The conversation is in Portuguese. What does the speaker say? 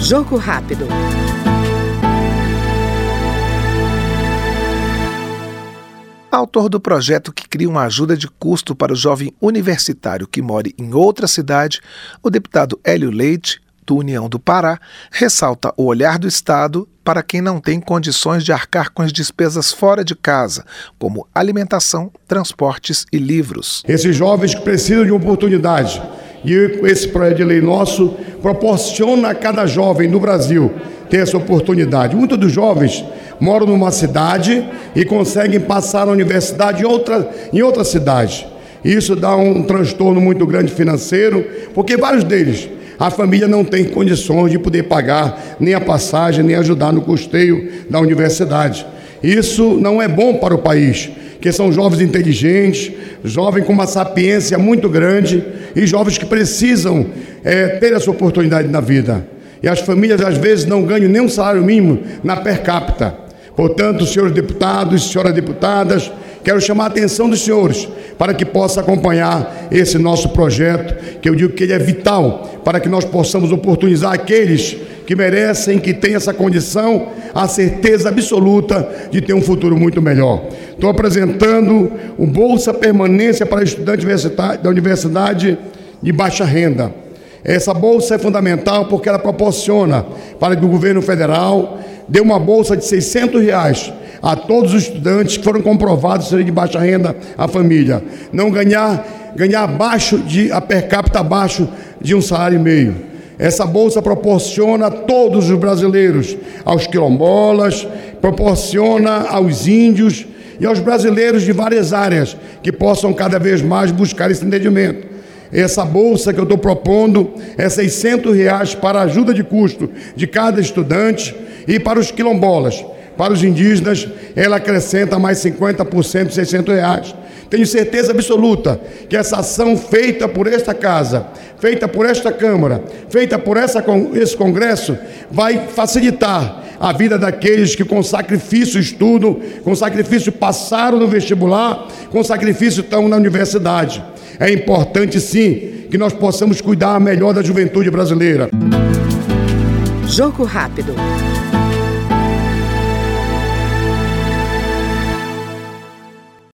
Jogo rápido. Autor do projeto que cria uma ajuda de custo para o jovem universitário que mora em outra cidade, o deputado Hélio Leite, do União do Pará, ressalta o olhar do Estado para quem não tem condições de arcar com as despesas fora de casa, como alimentação, transportes e livros. Esses jovens que precisam de uma oportunidade. E esse projeto de lei nosso proporciona a cada jovem no Brasil ter essa oportunidade. Muitos dos jovens moram numa cidade e conseguem passar na universidade em outra, em outra cidade. Isso dá um transtorno muito grande financeiro, porque vários deles a família não tem condições de poder pagar nem a passagem, nem ajudar no custeio da universidade. Isso não é bom para o país, que são jovens inteligentes, jovens com uma sapiência muito grande e jovens que precisam é, ter essa oportunidade na vida. E as famílias às vezes não ganham nem um salário mínimo na per capita. Portanto, senhores deputados, senhoras deputadas, quero chamar a atenção dos senhores para que possa acompanhar esse nosso projeto, que eu digo que ele é vital para que nós possamos oportunizar aqueles que merecem, que têm essa condição, a certeza absoluta de ter um futuro muito melhor. Estou apresentando o Bolsa Permanência para Estudantes da Universidade de Baixa Renda. Essa bolsa é fundamental porque ela proporciona para que o governo federal dê uma bolsa de 600 reais a todos os estudantes que foram comprovados serem de baixa renda a família. Não ganhar, ganhar abaixo de, a per capita abaixo de um salário e meio. Essa bolsa proporciona a todos os brasileiros, aos quilombolas, proporciona aos índios e aos brasileiros de várias áreas que possam cada vez mais buscar esse entendimento. Essa bolsa que eu estou propondo é 600 reais para ajuda de custo de cada estudante e para os quilombolas. Para os indígenas, ela acrescenta mais 50% de 600 reais. Tenho certeza absoluta que essa ação feita por esta casa, feita por esta Câmara, feita por essa, esse Congresso, vai facilitar a vida daqueles que com sacrifício estudam, com sacrifício passaram no vestibular, com sacrifício estão na universidade. É importante sim que nós possamos cuidar melhor da juventude brasileira. Jogo rápido.